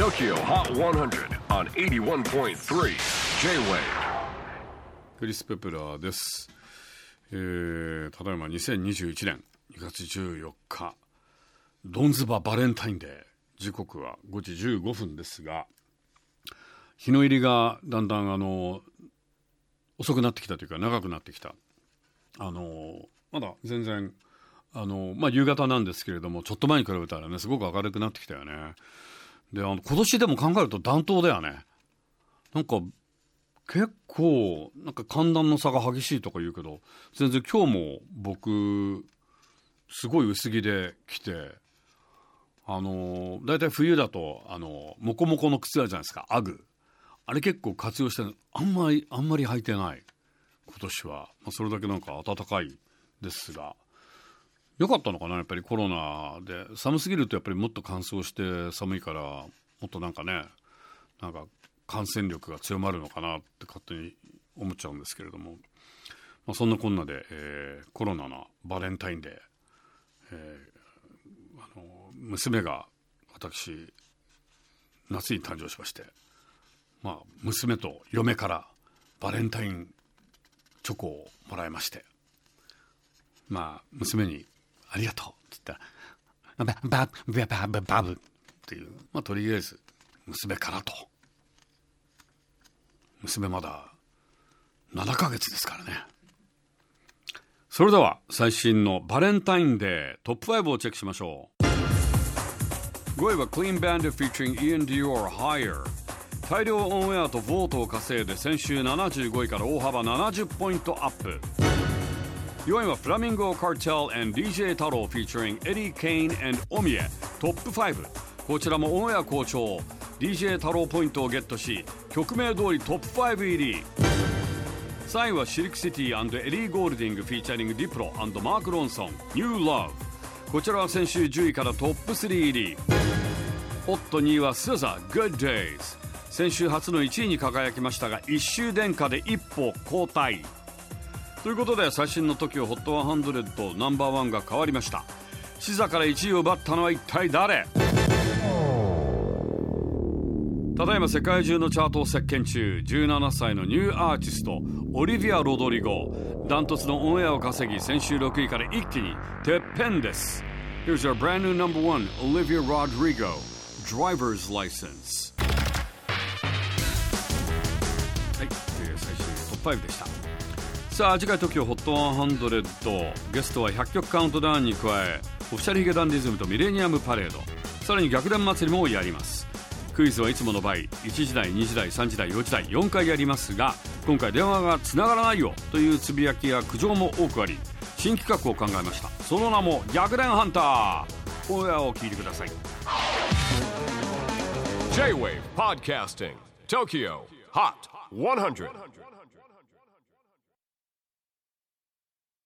TOKYO HOT 100 on 81.3 J-WAVE クリス・ペプラーです、えー、ただいま2021年2月14日。ドンズババレンタインデー。時刻は5時15分ですが日の入りがだんだんあの遅くなってきたというか長くなってきた。あのまだ全然あの、まあ、夕方なんですけれどもちょっと前に比べたらねすごく明るくなってきたよね。であの今年でも考えると暖冬だよね。なんか結構なんか寒暖の差が激しいとか言うけど全然今日も僕すごい薄着で来てあの大体冬だとあのモコモコの靴あるじゃないですか。アグ。あれ結構活用してあんまりあんまり履いてない。今年は、まあ、それだけなんか暖かいですが。よかったのかなやっぱりコロナで。寒すぎるとやっぱりもっと乾燥して寒いからもっとなんかねなんか感染力が強まるのかなって勝手に思っちゃうんですけれども、まあ、そんなこんなで、えーコロナのバレンタインデー、えーあの娘が私夏に誕生しまして、まあ、娘と嫁からバレンタインチョコをもらいましてまあ娘に「ありがとう」って言ったら「ババババババブ」っていう、まあ、とりあえず娘からと。娘まだ7ヶ月ですからね。それでは最新のバレンタインデートップ5をチェックしましょう。5位は Clean Bandit featuring Ian Dior Higher 大量オンエアとボートを稼いで先週75位から大幅70ポイントアップ。4位はフラミンゴカーテル and DJ 太郎 featuring Eddie Kane and オミエトップ5こちらもオンエア好調。DJ 太郎ポイントをゲットし曲名通りトップ5入り。3位はシルクシティ、エリー・ゴールディング featuring ディプロ、マーク・ロンソン New Love こちらは先週10位からトップ3入り。おっと2位はスザ Good Days 先週初の1位に輝きましたが1周殿下で一歩後退。ということで最新の TOKIOHOT100 ナンバーワンが変わりました。シザから1位を奪ったのは一体誰？ただいま世界中のチャートを席巻中。17歳のニューアーティストオリビア・ロドリゴ。ダントツのオンエアを稼ぎ先週6位から一気にてっぺんです。Here's our brand new number one Olivia Rodrigo. Driver's License. はい、えー最新トップ5でした。さあ次回 TOKIOHOT100 ゲストは100曲カウントダウンに加えオフィシャルヒゲダンディズムとミレニアムパレード。さらに逆転祭りもやります。クイズはいつもの倍1時台2時台3時台4時台4回やりますが今回電話がつながらないよというつぶやきや苦情も多くあり新企画を考えました。その名も逆転ハンター。オンエアを聞いてください。J-WAVE PODCASTING TOKYO HOT 100